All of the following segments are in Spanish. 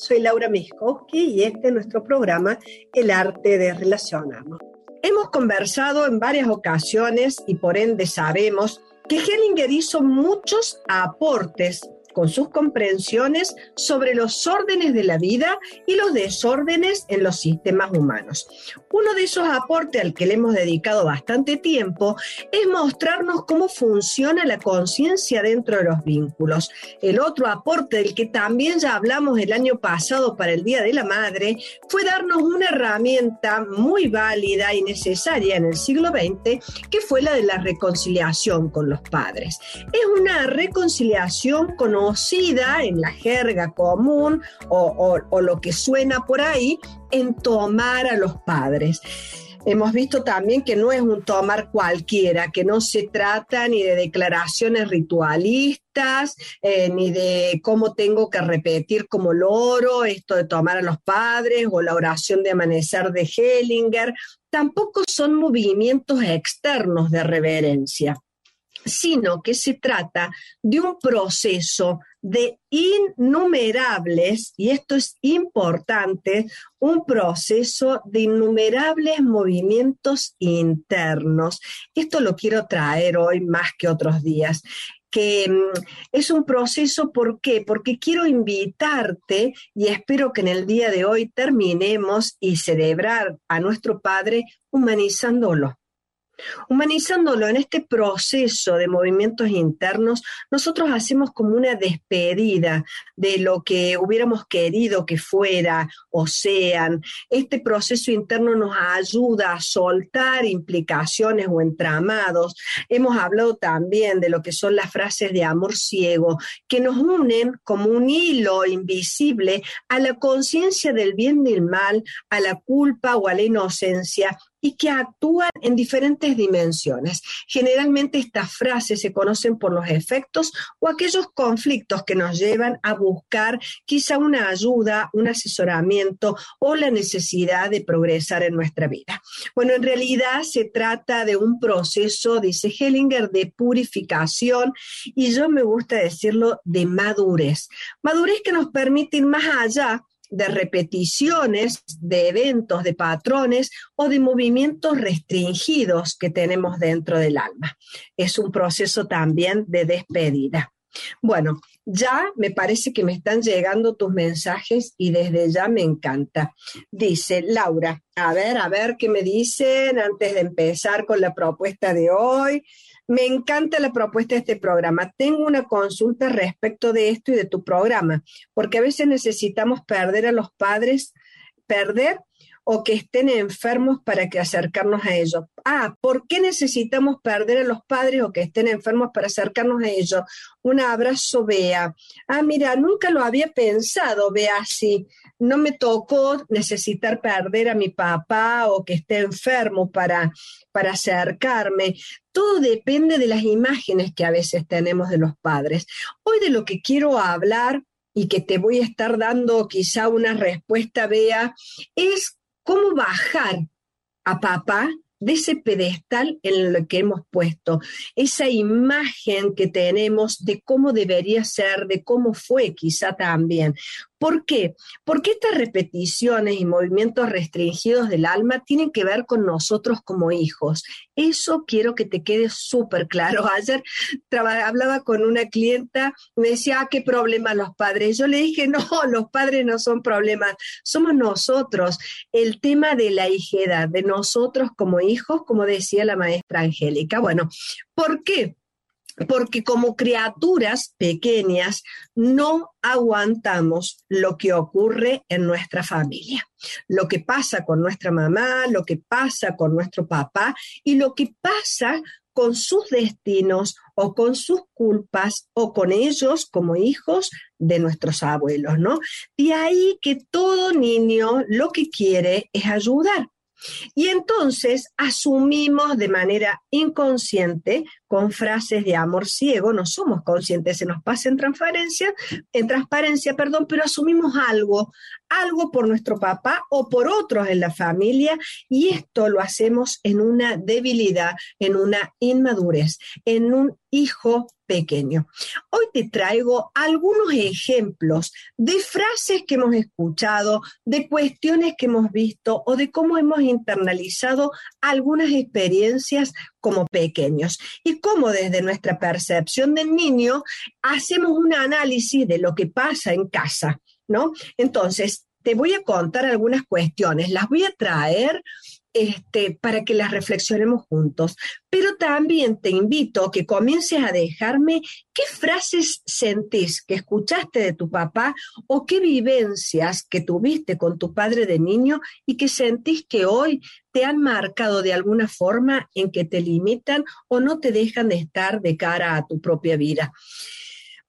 soy Laura Miskowski y este es nuestro programa El arte de relacionarnos. Hemos conversado en varias ocasiones y por ende sabemos que Hellinger hizo muchos aportes con sus comprensiones sobre los órdenes de la vida y los desórdenes en los sistemas humanos. Uno de esos aportes al que le hemos dedicado bastante tiempo es mostrarnos cómo funciona la conciencia dentro de los vínculos. El otro aporte del que también ya hablamos el año pasado para el Día de la Madre fue darnos una herramienta muy válida y necesaria en el siglo XX, que fue la de la reconciliación con los padres. Es una reconciliación con en la jerga común o, o lo que suena por ahí en tomar a los padres. Hemos visto también que no es un tomar cualquiera, que no se trata ni de declaraciones ritualistas, eh, ni de cómo tengo que repetir como loro esto de tomar a los padres o la oración de amanecer de Hellinger. Tampoco son movimientos externos de reverencia sino que se trata de un proceso de innumerables, y esto es importante, un proceso de innumerables movimientos internos. Esto lo quiero traer hoy más que otros días que mm, es un proceso, ¿por qué? Porque quiero invitarte y espero que en el día de hoy terminemos y celebrar a nuestro Padre humanizándolo Humanizándolo en este proceso de movimientos internos, nosotros hacemos como una despedida de lo que hubiéramos querido que fuera o sean. Este proceso interno nos ayuda a soltar implicaciones o entramados. Hemos hablado también de lo que son las frases de amor ciego, que nos unen como un hilo invisible a la conciencia del bien y del mal, a la culpa o a la inocencia y que actúan en diferentes dimensiones. Generalmente estas frases se conocen por los efectos o aquellos conflictos que nos llevan a buscar quizá una ayuda, un asesoramiento o la necesidad de progresar en nuestra vida. Bueno, en realidad se trata de un proceso, dice Hellinger, de purificación y yo me gusta decirlo de madurez. Madurez que nos permite ir más allá de repeticiones de eventos, de patrones o de movimientos restringidos que tenemos dentro del alma. Es un proceso también de despedida. Bueno, ya me parece que me están llegando tus mensajes y desde ya me encanta. Dice Laura, a ver, a ver qué me dicen antes de empezar con la propuesta de hoy. Me encanta la propuesta de este programa. Tengo una consulta respecto de esto y de tu programa, porque a veces necesitamos perder a los padres, perder o que estén enfermos para que acercarnos a ellos. Ah, ¿por qué necesitamos perder a los padres o que estén enfermos para acercarnos a ellos? Un abrazo, Bea. Ah, mira, nunca lo había pensado, Bea, si no me tocó necesitar perder a mi papá o que esté enfermo para, para acercarme. Todo depende de las imágenes que a veces tenemos de los padres. Hoy de lo que quiero hablar y que te voy a estar dando quizá una respuesta, Bea, es cómo bajar a papá de ese pedestal en el que hemos puesto, esa imagen que tenemos de cómo debería ser, de cómo fue quizá también. ¿Por qué? Porque estas repeticiones y movimientos restringidos del alma tienen que ver con nosotros como hijos. Eso quiero que te quede súper claro. Ayer hablaba con una clienta, me decía, ah, ¿qué problema los padres? Yo le dije, no, los padres no son problemas, somos nosotros. El tema de la hijeda, de nosotros como hijos, como decía la maestra Angélica. Bueno, ¿por qué? Porque como criaturas pequeñas no aguantamos lo que ocurre en nuestra familia, lo que pasa con nuestra mamá, lo que pasa con nuestro papá y lo que pasa con sus destinos o con sus culpas o con ellos como hijos de nuestros abuelos, ¿no? De ahí que todo niño lo que quiere es ayudar. Y entonces asumimos de manera inconsciente con frases de amor ciego, no somos conscientes, se nos pasa en transparencia, en transparencia, perdón, pero asumimos algo, algo por nuestro papá o por otros en la familia y esto lo hacemos en una debilidad, en una inmadurez, en un hijo pequeño. Hoy te traigo algunos ejemplos de frases que hemos escuchado, de cuestiones que hemos visto o de cómo hemos internalizado algunas experiencias como pequeños y cómo desde nuestra percepción del niño hacemos un análisis de lo que pasa en casa, ¿no? Entonces, te voy a contar algunas cuestiones, las voy a traer este, para que las reflexionemos juntos. Pero también te invito a que comiences a dejarme qué frases sentís que escuchaste de tu papá o qué vivencias que tuviste con tu padre de niño y que sentís que hoy te han marcado de alguna forma en que te limitan o no te dejan de estar de cara a tu propia vida.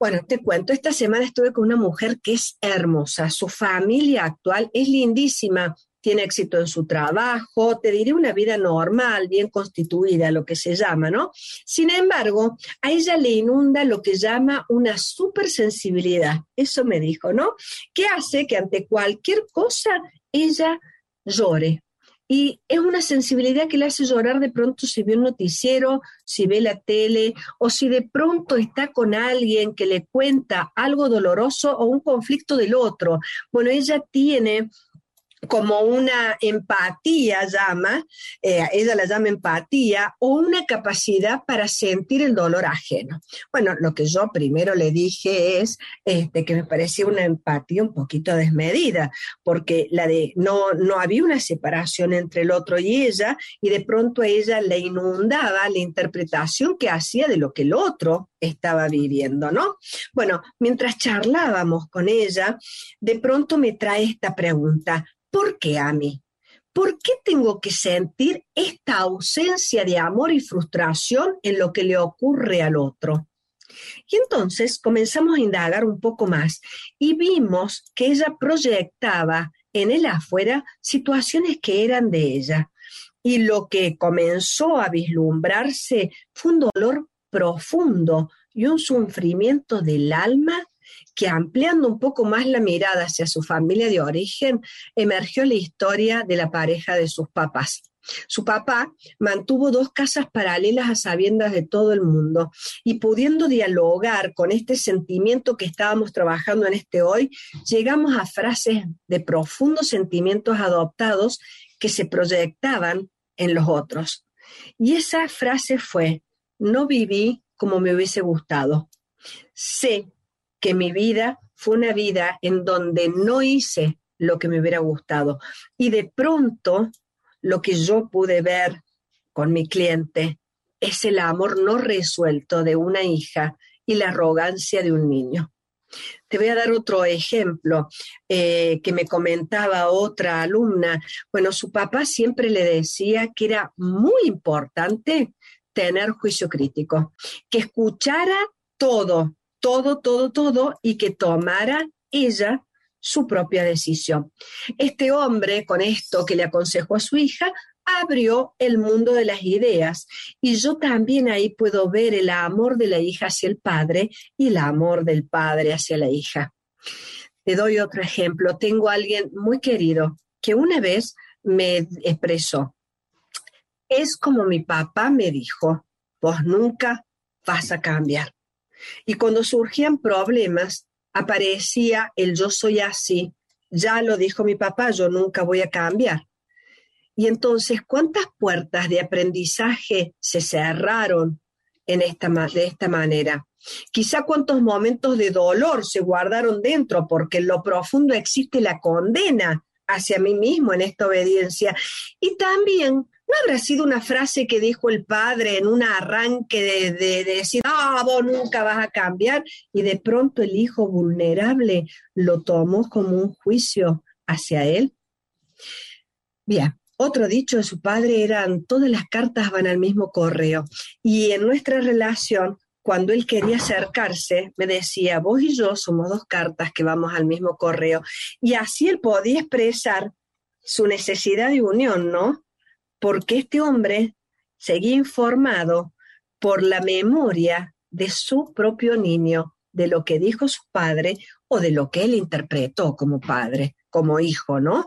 Bueno, te cuento, esta semana estuve con una mujer que es hermosa, su familia actual es lindísima, tiene éxito en su trabajo, te diré una vida normal, bien constituida, lo que se llama, ¿no? Sin embargo, a ella le inunda lo que llama una supersensibilidad, eso me dijo, ¿no? Que hace que ante cualquier cosa ella llore, y es una sensibilidad que le hace llorar de pronto si ve un noticiero, si ve la tele o si de pronto está con alguien que le cuenta algo doloroso o un conflicto del otro. Bueno, ella tiene como una empatía llama, eh, ella la llama empatía, o una capacidad para sentir el dolor ajeno. Bueno, lo que yo primero le dije es este, que me parecía una empatía un poquito desmedida, porque la de, no, no había una separación entre el otro y ella, y de pronto ella le inundaba la interpretación que hacía de lo que el otro estaba viviendo, ¿no? Bueno, mientras charlábamos con ella, de pronto me trae esta pregunta, ¿Por qué a mí? ¿Por qué tengo que sentir esta ausencia de amor y frustración en lo que le ocurre al otro? Y entonces comenzamos a indagar un poco más y vimos que ella proyectaba en el afuera situaciones que eran de ella. Y lo que comenzó a vislumbrarse fue un dolor profundo y un sufrimiento del alma que ampliando un poco más la mirada hacia su familia de origen, emergió la historia de la pareja de sus papás. Su papá mantuvo dos casas paralelas a sabiendas de todo el mundo y pudiendo dialogar con este sentimiento que estábamos trabajando en este hoy, llegamos a frases de profundos sentimientos adoptados que se proyectaban en los otros. Y esa frase fue, no viví como me hubiese gustado. Sé que mi vida fue una vida en donde no hice lo que me hubiera gustado. Y de pronto, lo que yo pude ver con mi cliente es el amor no resuelto de una hija y la arrogancia de un niño. Te voy a dar otro ejemplo eh, que me comentaba otra alumna. Bueno, su papá siempre le decía que era muy importante tener juicio crítico, que escuchara todo, todo, todo, todo y que tomara ella su propia decisión. Este hombre, con esto que le aconsejó a su hija, abrió el mundo de las ideas y yo también ahí puedo ver el amor de la hija hacia el padre y el amor del padre hacia la hija. Te doy otro ejemplo. Tengo a alguien muy querido que una vez me expresó, es como mi papá me dijo, vos nunca vas a cambiar. Y cuando surgían problemas, aparecía el yo soy así, ya lo dijo mi papá, yo nunca voy a cambiar. Y entonces, ¿cuántas puertas de aprendizaje se cerraron en esta, de esta manera? Quizá cuántos momentos de dolor se guardaron dentro, porque en lo profundo existe la condena hacia mí mismo en esta obediencia. Y también ¿No habrá sido una frase que dijo el padre en un arranque de, decir, no, vos nunca vas a cambiar? Y de pronto el hijo vulnerable lo tomó como un juicio hacia él. Bien, otro dicho de su padre eran, todas las cartas van al mismo correo. Y en nuestra relación, cuando él quería acercarse, me decía, vos y yo somos dos cartas que vamos al mismo correo. Y así él podía expresar su necesidad de unión, ¿no? Porque este hombre seguía informado por la memoria de su propio niño, de lo que dijo su padre o de lo que él interpretó como padre, como hijo, ¿no?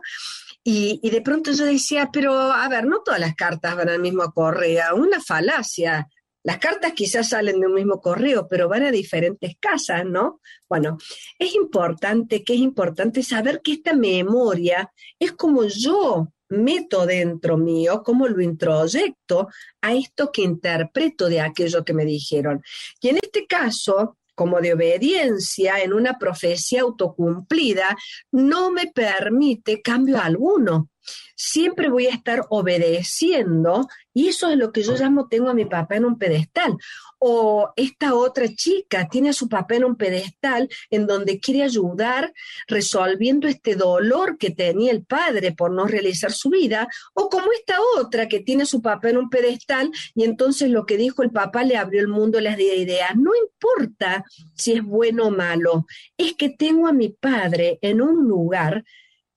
Y, de pronto yo decía, pero a ver, no todas las cartas van al mismo correo, una falacia. Las cartas quizás salen de un mismo correo, pero van a diferentes casas, ¿no? Bueno, es importante, que es importante saber que esta memoria es como yo meto dentro mío, como lo introyecto a esto que interpreto de aquello que me dijeron. Y en este caso, como de obediencia en una profecía autocumplida, no me permite cambio alguno siempre voy a estar obedeciendo y eso es lo que yo llamo tengo a mi papá en un pedestal. O esta otra chica tiene su papá en un pedestal en donde quiere ayudar resolviendo este dolor que tenía el padre por no realizar su vida. O como esta otra que tiene su papá en un pedestal y entonces lo que dijo el papá le abrió el mundo las ideas. No importa si es bueno o malo, es que tengo a mi padre en un lugar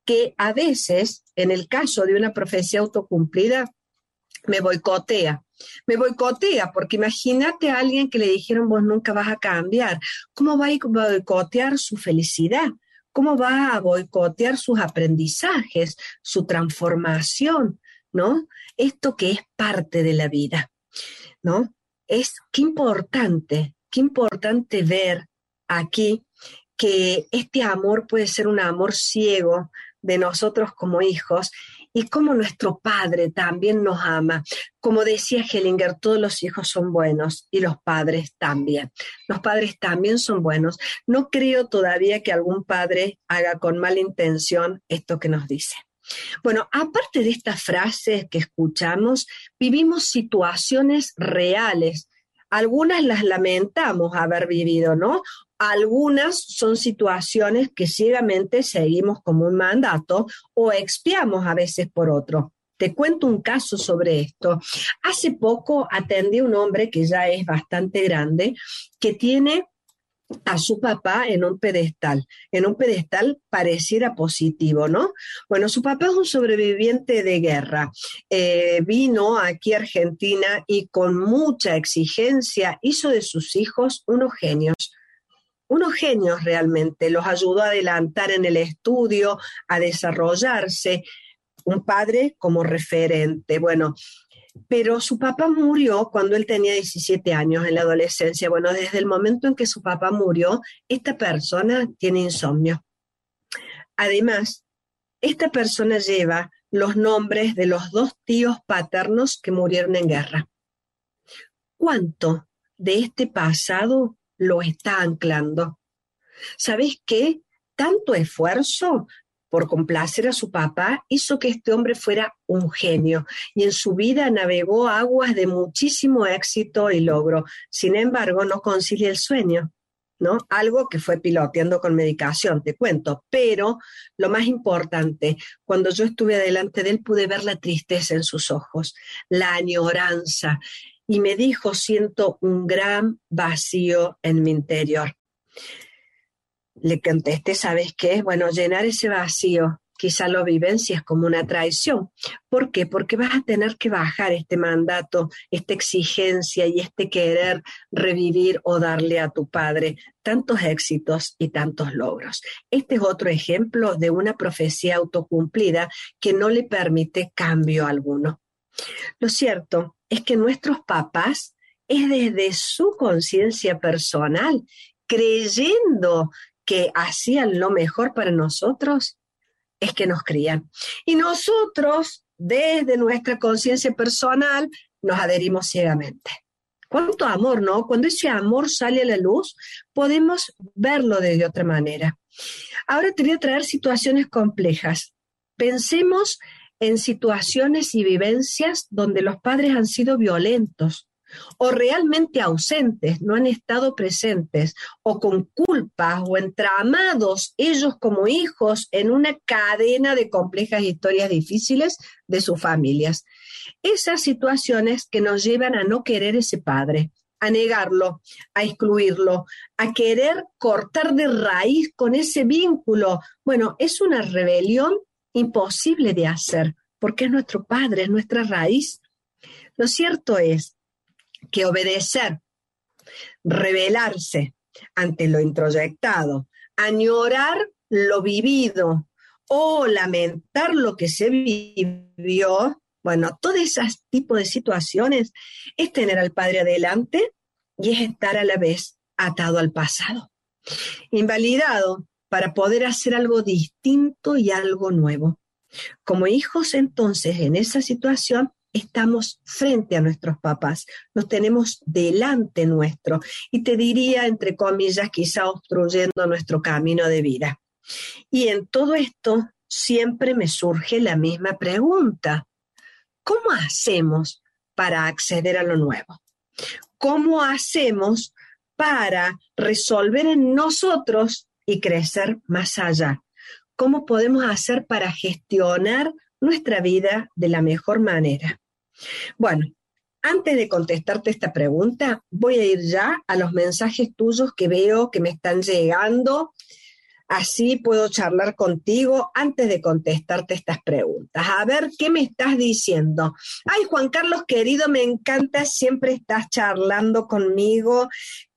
que a veces, en el caso de una profecía autocumplida, me boicotea. Me boicotea, porque imagínate a alguien que le dijeron vos nunca vas a cambiar. ¿Cómo va a boicotear su felicidad? ¿Cómo va a boicotear sus aprendizajes, su transformación? ¿No? Esto que es parte de la vida, ¿no? Es qué importante, qué importante ver aquí que este amor puede ser un amor ciego, de nosotros como hijos y cómo nuestro Padre también nos ama. Como decía Hellinger, todos los hijos son buenos y los padres también. Los padres también son buenos. No creo todavía que algún padre haga con mala intención esto que nos dice. Bueno, aparte de estas frases que escuchamos, vivimos situaciones reales algunas las lamentamos haber vivido, ¿no? Algunas son situaciones que ciegamente seguimos como un mandato o expiamos a veces por otro. Te cuento un caso sobre esto. Hace poco atendí a un hombre que ya es bastante grande, que tiene a su papá en un pedestal, en un pedestal pareciera positivo, ¿no? Bueno, su papá es un sobreviviente de guerra. Eh, vino aquí a Argentina y con mucha exigencia hizo de sus hijos unos genios unos genios realmente, los ayudó a adelantar en el estudio, a desarrollarse, un padre como referente. Bueno, pero su papá murió cuando él tenía 17 años en la adolescencia. Bueno, desde el momento en que su papá murió, esta persona tiene insomnio. Además, esta persona lleva los nombres de los dos tíos paternos que murieron en guerra. ¿Cuánto de este pasado lo está anclando. ¿Sabes qué? Tanto esfuerzo por complacer a su papá hizo que este hombre fuera un genio y en su vida navegó aguas de muchísimo éxito y logro. Sin embargo, no concilia el sueño, ¿no? Algo que fue piloteando con medicación, te cuento. Pero lo más importante, cuando yo estuve delante de él pude ver la tristeza en sus ojos, la añoranza, y me dijo, siento un gran vacío en mi interior. Le contesté, ¿sabes qué? Bueno, llenar ese vacío, quizá lo vivencias como una traición. ¿Por qué? Porque vas a tener que bajar este mandato, esta exigencia y este querer revivir o darle a tu padre tantos éxitos y tantos logros. Este es otro ejemplo de una profecía autocumplida que no le permite cambio alguno. Lo cierto es que nuestros papás es desde su conciencia personal, creyendo que hacían lo mejor para nosotros, es que nos crían. Y nosotros, desde nuestra conciencia personal, nos adherimos ciegamente. Cuánto amor, ¿no? Cuando ese amor sale a la luz, podemos verlo de otra manera. Ahora te voy a traer situaciones complejas. Pensemos en situaciones y vivencias donde los padres han sido violentos o realmente ausentes, no han estado presentes, o con culpas o entramados ellos como hijos en una cadena de complejas historias difíciles de sus familias. Esas situaciones que nos llevan a no querer ese padre, a negarlo, a excluirlo, a querer cortar de raíz con ese vínculo. Bueno, es una rebelión imposible de hacer, porque es nuestro Padre, es nuestra raíz. Lo cierto es que obedecer, rebelarse ante lo introyectado, añorar lo vivido o lamentar lo que se vivió, Bueno, todo ese tipo de situaciones es tener al padre adelante y es estar a la vez atado al pasado, invalidado para poder hacer algo distinto y algo nuevo. Como hijos, entonces, en esa situación, estamos frente a nuestros papás, los tenemos delante nuestro y te diría, entre comillas, quizá obstruyendo nuestro camino de vida. Y en todo esto siempre me surge la misma pregunta. ¿Cómo hacemos para acceder a lo nuevo? ¿Cómo hacemos para resolver en nosotros y crecer más allá? ¿Cómo podemos hacer para gestionar nuestra vida de la mejor manera? Bueno, antes de contestarte esta pregunta, voy a ir ya a los mensajes tuyos que veo que me están llegando Así puedo charlar contigo antes de contestarte estas preguntas. A ver, ¿qué me estás diciendo? Ay, Juan Carlos, querido, me encanta, siempre estás charlando conmigo.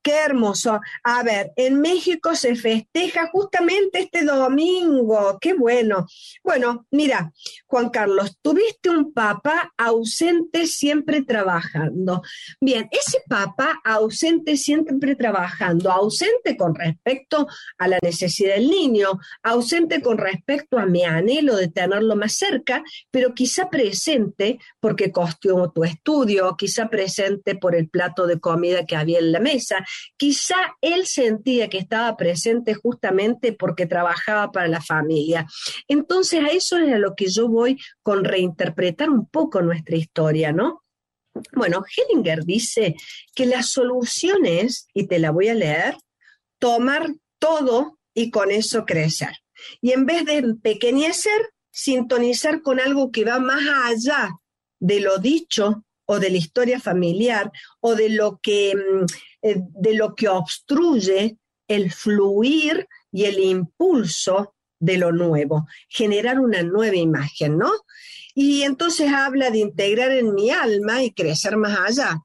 Qué hermoso. A ver, en México se festeja justamente este domingo. Qué bueno. Bueno, mira, Juan Carlos, tuviste un papá ausente siempre trabajando. Bien, ese papá ausente siempre trabajando, ausente con respecto a la necesidad del niño, ausente con respecto a mi anhelo de tenerlo más cerca, pero quizá presente porque costeó tu estudio, quizá presente por el plato de comida que había en la mesa, Quizá él sentía que estaba presente justamente porque trabajaba para la familia. Entonces a eso es a lo que yo voy con reinterpretar un poco nuestra historia, ¿no? Bueno, Hellinger dice que la solución es, y te la voy a leer, tomar todo y con eso crecer. Y en vez de empequeñecer, sintonizar con algo que va más allá de lo dicho o de la historia familiar o de lo que, mm, eh, de lo que obstruye el fluir y el impulso de lo nuevo, generar una nueva imagen, ¿no? Y entonces habla de integrar en mi alma y crecer más allá.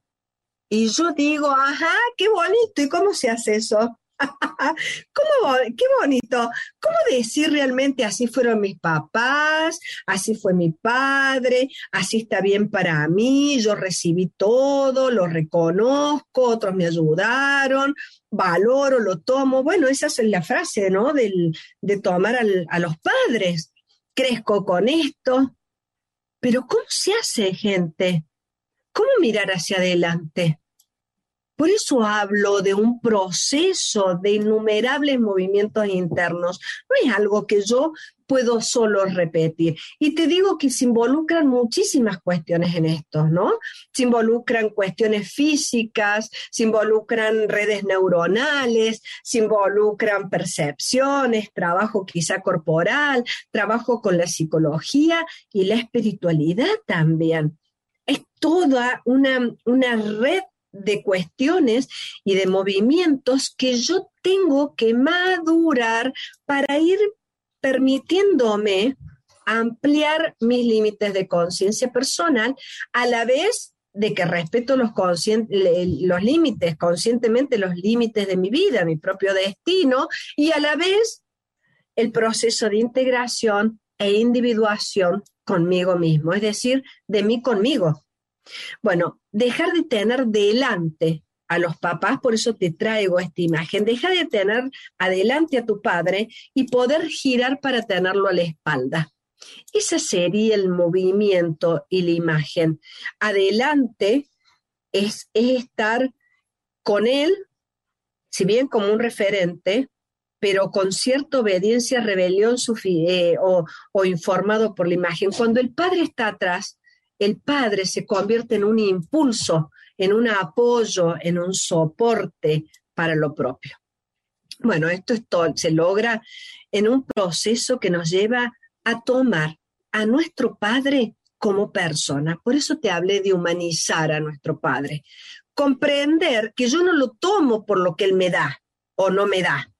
Y yo digo, ajá, qué bonito, ¿y cómo se hace eso? ¿Cómo, qué bonito. ¿Cómo decir realmente así fueron mis papás, así fue mi padre, así está bien para mí, yo recibí todo, lo reconozco, otros me ayudaron, valoro, lo tomo? Bueno, esa es la frase, ¿no? de tomar a los padres. Crezco con esto. Pero ¿cómo se hace, gente? ¿Cómo mirar hacia adelante? Por eso hablo de un proceso de innumerables movimientos internos. No es algo que yo puedo solo repetir. Y te digo que se involucran muchísimas cuestiones en esto, ¿no? Se involucran cuestiones físicas, se involucran redes neuronales, se involucran percepciones, trabajo quizá corporal, trabajo con la psicología y la espiritualidad también. Es toda una, una red de cuestiones y de movimientos que yo tengo que madurar para ir permitiéndome ampliar mis límites de conciencia personal a la vez de que respeto los, límites, conscientemente los límites de mi vida, mi propio destino, y a la vez el proceso de integración e individuación conmigo mismo, es decir, de mí conmigo. Bueno, dejar de tener delante a los papás, por eso te traigo esta imagen, deja de tener adelante a tu padre y poder girar para tenerlo a la espalda. Ese sería el movimiento y la imagen. Adelante es, estar con él, si bien como un referente, pero con cierta obediencia, rebelión eh, o informado por la imagen. Cuando el padre está atrás, el padre se convierte en un impulso, en un apoyo, en un soporte para lo propio. Bueno, esto se logra en un proceso que nos lleva a tomar a nuestro padre como persona. Por eso te hablé de humanizar a nuestro padre. Comprender que yo no lo tomo por lo que él me da o no me da,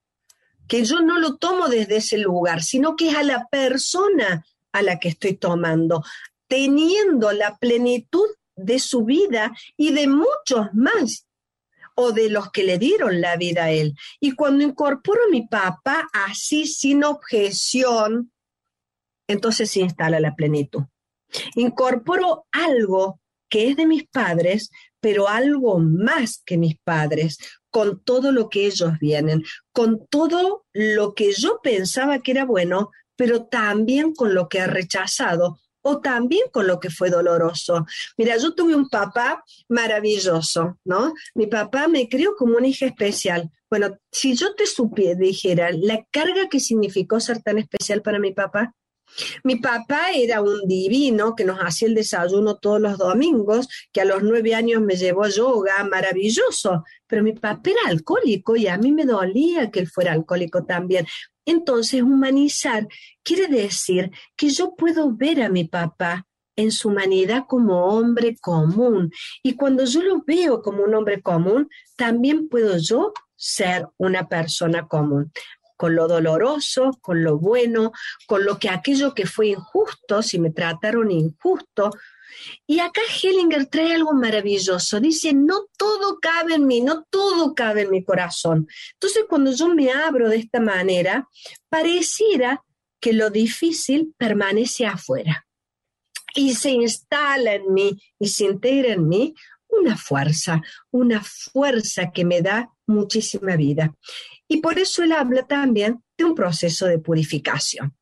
que yo no lo tomo desde ese lugar, sino que es a la persona a la que estoy tomando, teniendo la plenitud de su vida y de muchos más, o de los que le dieron la vida a él. Y cuando incorporo a mi papá así, sin objeción, entonces se instala la plenitud. Incorporo algo que es de mis padres, pero algo más que mis padres, con todo lo que ellos vienen, con todo lo que yo pensaba que era bueno, pero también con lo que he rechazado o también con lo que fue doloroso. Mira, yo tuve un papá maravilloso, ¿no? Mi papá me crió como una hija especial. Bueno, si yo te supiera, dijera la carga que significó ser tan especial para mi papá, mi papá era un divino que nos hacía el desayuno todos los domingos, que a los nueve años me llevó a yoga, maravilloso, pero mi papá era alcohólico y a mí me dolía que él fuera alcohólico también. Entonces, humanizar quiere decir que yo puedo ver a mi papá en su humanidad como hombre común. Y cuando yo lo veo como un hombre común, también puedo yo ser una persona común con lo doloroso, con lo bueno, con lo que aquello que fue injusto, si me trataron injusto. Y acá Hellinger trae algo maravilloso. Dice, no todo cabe en mí, no todo cabe en mi corazón. Entonces, cuando yo me abro de esta manera, pareciera que lo difícil permanece afuera. Y se instala en mí y se integra en mí una fuerza, una fuerza que me da muchísima vida. Y por eso él habla también de un proceso de purificación.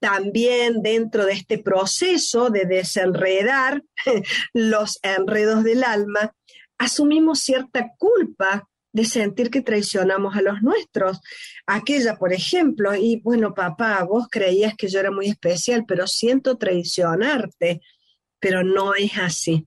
También dentro de este proceso de desenredar los enredos del alma, asumimos cierta culpa de sentir que traicionamos a los nuestros. Aquella, por ejemplo, y bueno, papá, vos creías que yo era muy especial, pero siento traicionarte, pero no es así.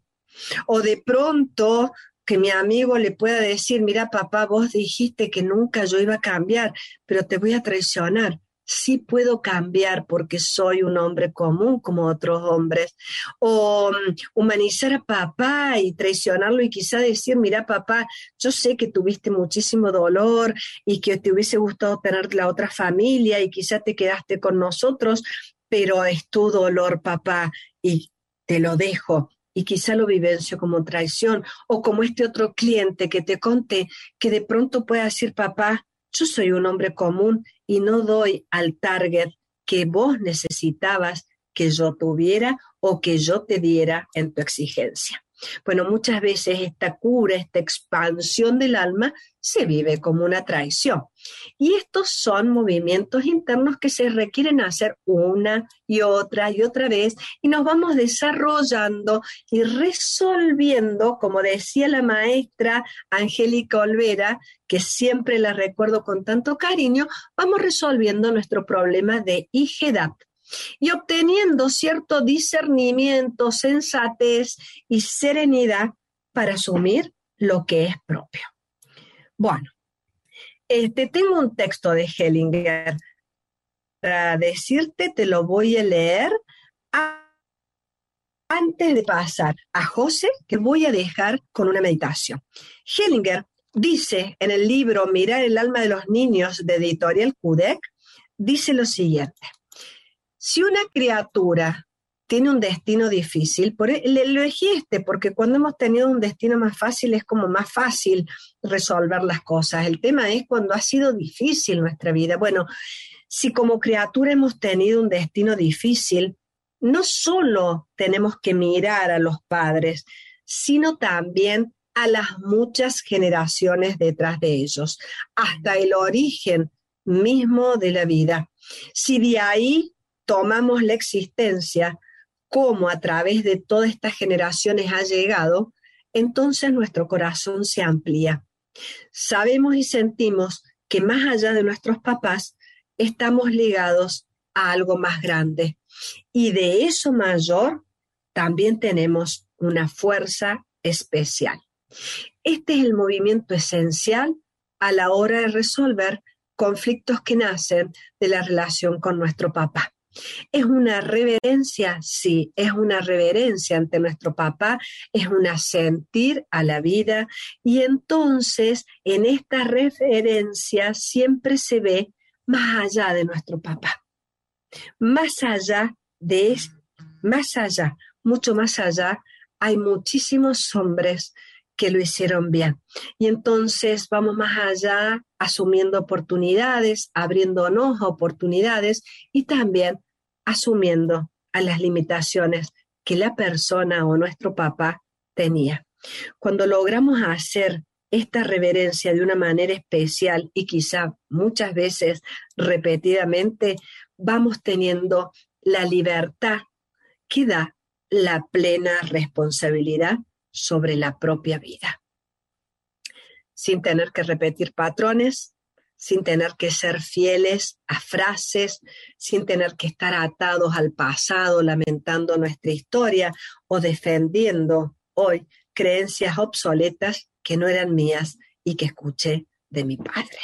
O de pronto que mi amigo le pueda decir, mira papá, vos dijiste que nunca yo iba a cambiar, pero te voy a traicionar. Sí puedo cambiar porque soy un hombre común como otros hombres. O mm, humanizar a papá y traicionarlo y quizá decir, mira papá, yo sé que tuviste muchísimo dolor y que te hubiese gustado tener la otra familia y quizá te quedaste con nosotros, pero es tu dolor papá y te lo dejo y quizá lo vivencio como traición o como este otro cliente que te conté que de pronto pueda decir, papá, yo soy un hombre común y no doy al target que vos necesitabas que yo tuviera o que yo te diera en tu exigencia. Bueno, muchas veces esta cura, esta expansión del alma se vive como una traición. Y estos son movimientos internos que se requieren hacer una y otra y otra vez y nos vamos desarrollando y resolviendo, como decía la maestra Angélica Olvera, que siempre la recuerdo con tanto cariño, vamos resolviendo nuestro problema de IGEDAP y obteniendo cierto discernimiento, sensatez y serenidad para asumir lo que es propio. Bueno, este, tengo un texto de Hellinger para decirte, te lo voy a leer antes de pasar a José, que voy a dejar con una meditación. Hellinger dice en el libro Mirar el alma de los niños de Editorial Kudek, dice lo siguiente. Si una criatura tiene un destino difícil, por, e, le elegí este, porque cuando hemos tenido un destino más fácil es como más fácil resolver las cosas. El tema es cuando ha sido difícil nuestra vida. Bueno, si como criatura hemos tenido un destino difícil, no solo tenemos que mirar a los padres, sino también a las muchas generaciones detrás de ellos, hasta el origen mismo de la vida. Si de ahí tomamos la existencia como a través de todas estas generaciones ha llegado, entonces nuestro corazón se amplía. Sabemos y sentimos que más allá de nuestros papás, estamos ligados a algo más grande. Y de eso mayor también tenemos una fuerza especial. Este es el movimiento esencial a la hora de resolver conflictos que nacen de la relación con nuestro papá. Es una reverencia, sí, es una reverencia ante nuestro papá, es un sentir a la vida. Y entonces en esta reverencia siempre se ve más allá de nuestro papá, más allá de, más allá, mucho más allá, hay muchísimos hombres que lo hicieron bien. Y entonces vamos más allá, asumiendo oportunidades, abriéndonos oportunidades y también asumiendo a las limitaciones que la persona o nuestro papá tenía. Cuando logramos hacer esta reverencia de una manera especial y quizá muchas veces repetidamente, vamos teniendo la libertad que da la plena responsabilidad sobre la propia vida. Sin tener que repetir patrones, sin tener que ser fieles a frases, sin tener que estar atados al pasado, lamentando nuestra historia o defendiendo hoy creencias obsoletas que no eran mías y que escuché de mi padre.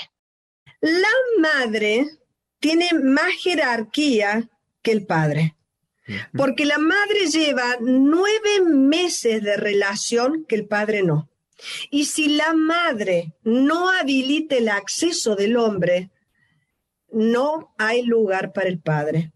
La madre tiene más jerarquía que el padre, porque la madre lleva nueve meses de relación que el padre no. Y si la madre no habilita el acceso del hombre, no hay lugar para el padre.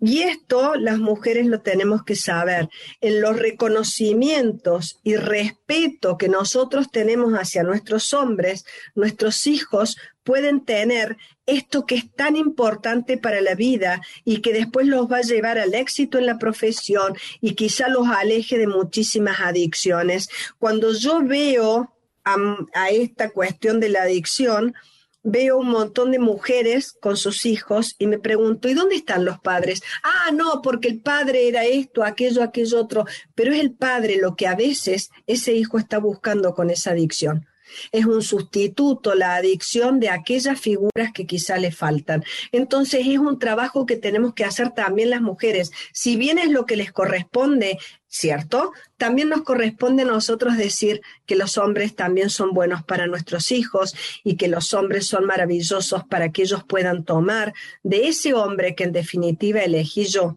Y esto las mujeres lo tenemos que saber. En los reconocimientos y respeto que nosotros tenemos hacia nuestros hombres, nuestros hijos pueden tener esto que es tan importante para la vida y que después los va a llevar al éxito en la profesión y quizá los aleje de muchísimas adicciones. Cuando yo veo a, a esta cuestión de la adicción, veo un montón de mujeres con sus hijos y me pregunto, ¿y dónde están los padres? Ah, no, porque el padre era esto, aquello, aquello otro, pero es el padre lo que a veces ese hijo está buscando con esa adicción. Es un sustituto, la adicción de aquellas figuras que quizá le faltan. Entonces es un trabajo que tenemos que hacer también las mujeres. Si bien es lo que les corresponde ¿cierto? También nos corresponde a nosotros decir que los hombres también son buenos para nuestros hijos y que los hombres son maravillosos para que ellos puedan tomar de ese hombre que en definitiva elegí yo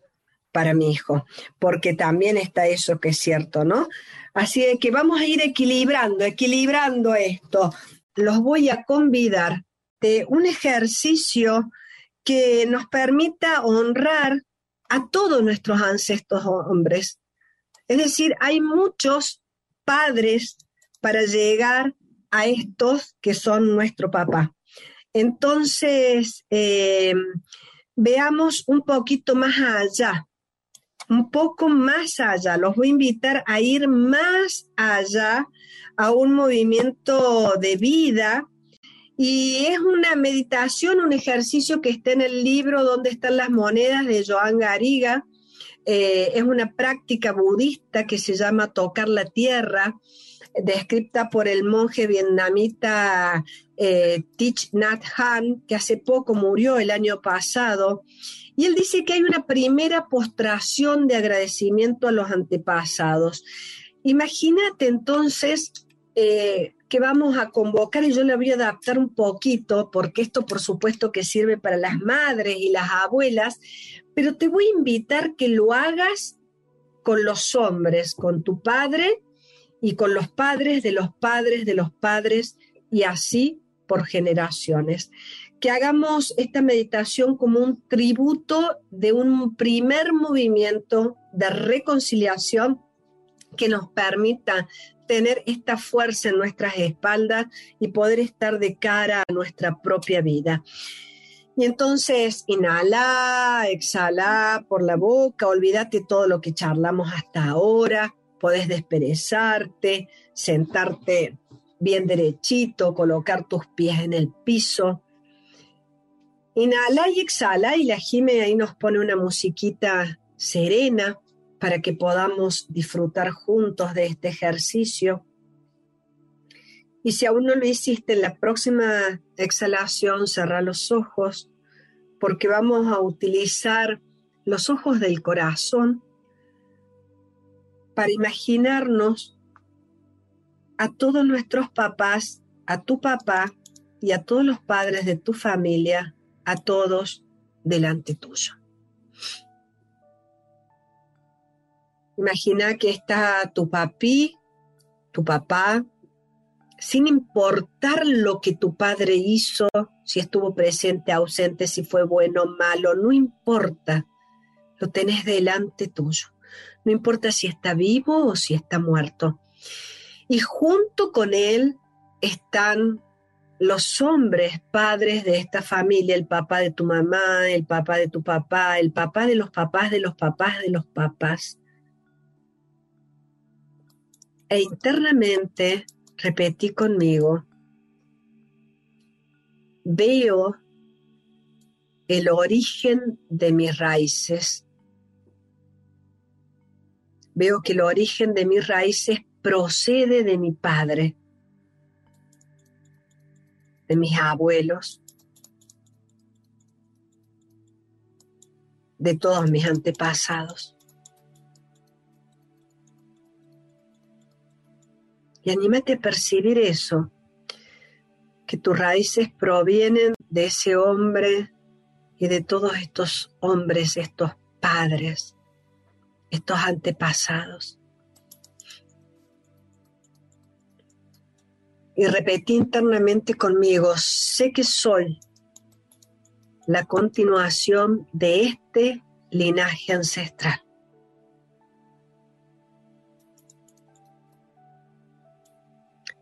para mi hijo, porque también está eso que es cierto, ¿no? Así que vamos a ir equilibrando, equilibrando esto. Los voy a convidar de un ejercicio que nos permita honrar a todos nuestros ancestros hombres, es decir, hay muchos padres para llegar a estos que son nuestro papá. Entonces, eh, veamos un poquito más allá, un poco más allá. Los voy a invitar a ir más allá a un movimiento de vida. Y es una meditación, un ejercicio que está en el libro Donde están las monedas de Joan Gariga, eh, es una práctica budista que se llama tocar la tierra, descrita por el monje vietnamita eh, Thich Nhat Hanh, que hace poco murió el año pasado. Y él dice que hay una primera postración de agradecimiento a los antepasados. Imagínate entonces eh, que vamos a convocar y yo le voy a adaptar un poquito, porque esto por supuesto que sirve para las madres y las abuelas, pero te voy a invitar que lo hagas con los hombres, con tu padre y con los padres de los padres de los padres y así por generaciones. Que hagamos esta meditación como un tributo de un primer movimiento de reconciliación que nos permita tener esta fuerza en nuestras espaldas y poder estar de cara a nuestra propia vida. Y entonces inhala, exhala por la boca, olvídate todo lo que charlamos hasta ahora, podés desperezarte, sentarte bien derechito, colocar tus pies en el piso. Inhala y exhala y la Jime ahí nos pone una musiquita serena para que podamos disfrutar juntos de este ejercicio. Y si aún no lo hiciste, en la próxima exhalación cerra los ojos, porque vamos a utilizar los ojos del corazón para imaginarnos a todos nuestros papás, a tu papá y a todos los padres de tu familia, a todos delante tuyo. Imagina que está tu papi, tu papá, sin importar lo que tu padre hizo, si estuvo presente, ausente, si fue bueno malo, no importa, lo tenés delante tuyo. No importa si está vivo o si está muerto. Y junto con él están los hombres padres de esta familia, el papá de tu mamá, el papá de tu papá, el papá de los papás de los papás de los papás, E internamente repetí conmigo, veo el origen de mis raíces. Veo que el origen de mis raíces procede de mi padre, de mis abuelos, de todos mis antepasados. Y anímate a percibir eso, que tus raíces provienen de ese hombre y de todos estos hombres, estos padres, estos antepasados. Y repetí internamente conmigo, sé que soy la continuación de este linaje ancestral.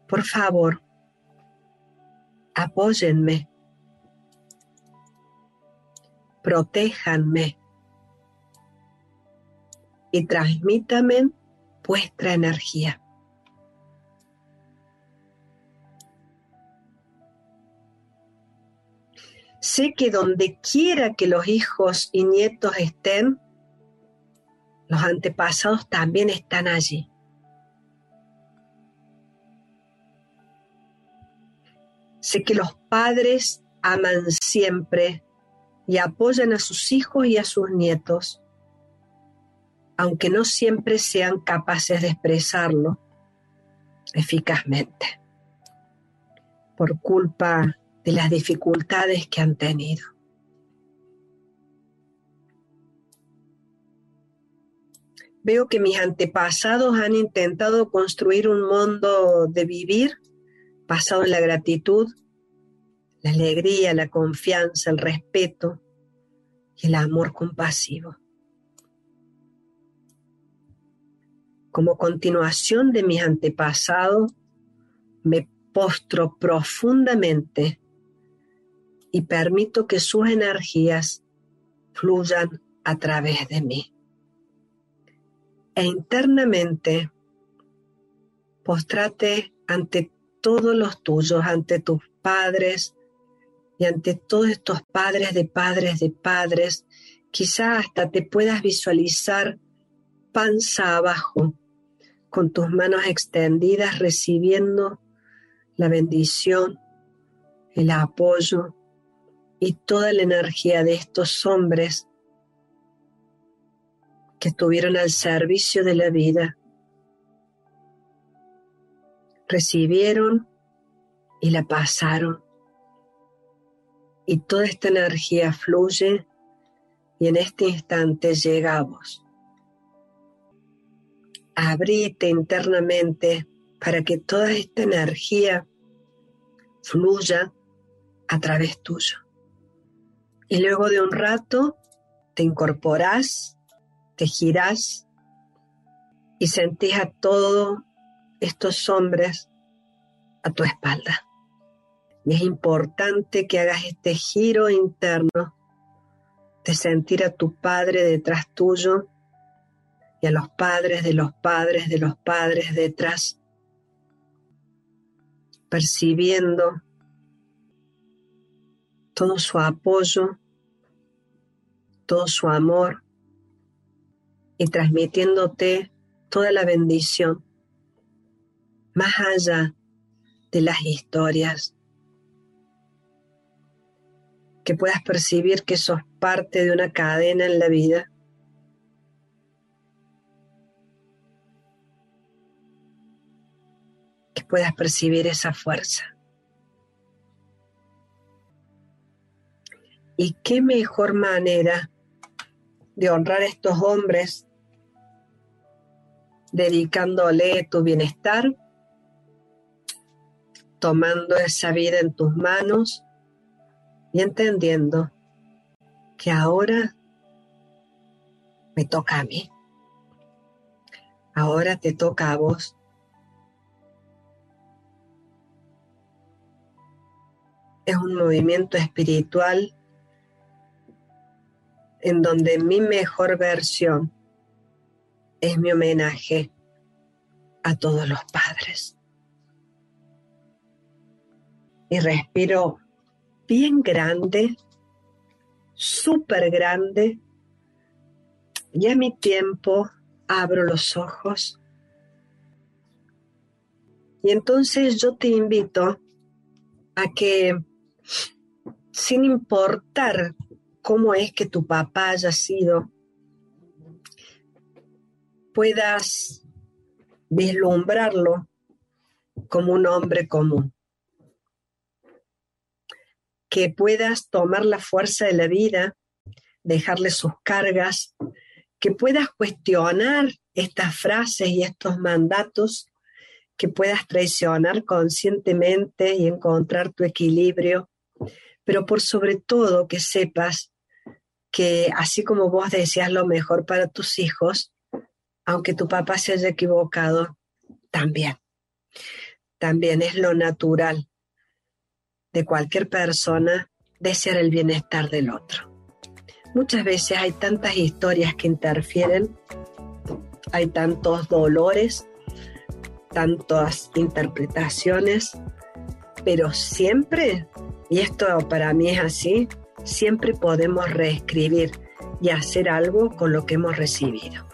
Por favor, apóyenme, protéjanme y transmítame vuestra energía. Sé que donde quiera que los hijos y nietos estén, los antepasados también están allí. Sé que los padres aman siempre y apoyan a sus hijos y a sus nietos, aunque no siempre sean capaces de expresarlo eficazmente, por culpa de las dificultades que han tenido. Veo que mis antepasados han intentado construir un mundo de vivir basado en la gratitud, la alegría, la confianza, el respeto y el amor compasivo. Como continuación de mis antepasados, me postro profundamente y permito que sus energías fluyan a través de mí. E internamente, postrate ante todos los tuyos, ante tus padres y ante todos estos padres de padres de padres. Quizá hasta te puedas visualizar panza abajo, con tus manos extendidas, recibiendo la bendición, el apoyo y toda la energía de estos hombres que estuvieron al servicio de la vida. Recibieron y la pasaron. Y toda esta energía fluye y en este instante llegamos. Abrite internamente para que toda esta energía fluya a través tuyo. Y luego de un rato te incorporás, te girás y sentís a todos estos hombres a tu espalda. Y es importante que hagas este giro interno de sentir a tu padre detrás tuyo y a los padres de los padres de los padres detrás, percibiendo todo su apoyo, todo su amor y transmitiéndote toda la bendición, más allá de las historias. Que puedas percibir que sos parte de una cadena en la vida. Que puedas percibir esa fuerza. Y qué mejor manera de honrar a estos hombres dedicándole tu bienestar, tomando esa vida en tus manos y entendiendo que ahora me toca a mí. Ahora te toca a vos. Es un movimiento espiritual en donde mi mejor versión es mi homenaje a todos los padres. Y respiro bien grande, súper grande, y a mi tiempo abro los ojos. Y entonces yo te invito a que, sin importar cómo es que tu papá haya sido, puedas vislumbrarlo como un hombre común. Que puedas tomar la fuerza de la vida, dejarle sus cargas, que puedas cuestionar estas frases y estos mandatos, que puedas traicionar conscientemente y encontrar tu equilibrio, pero por sobre todo que sepas que así como vos deseas lo mejor para tus hijos, aunque tu papá se haya equivocado, también. También es lo natural de cualquier persona desear el bienestar del otro. Muchas veces hay tantas historias que interfieren, hay tantos dolores, tantas interpretaciones, pero siempre, y esto para mí es así, siempre podemos reescribir y hacer algo con lo que hemos recibido.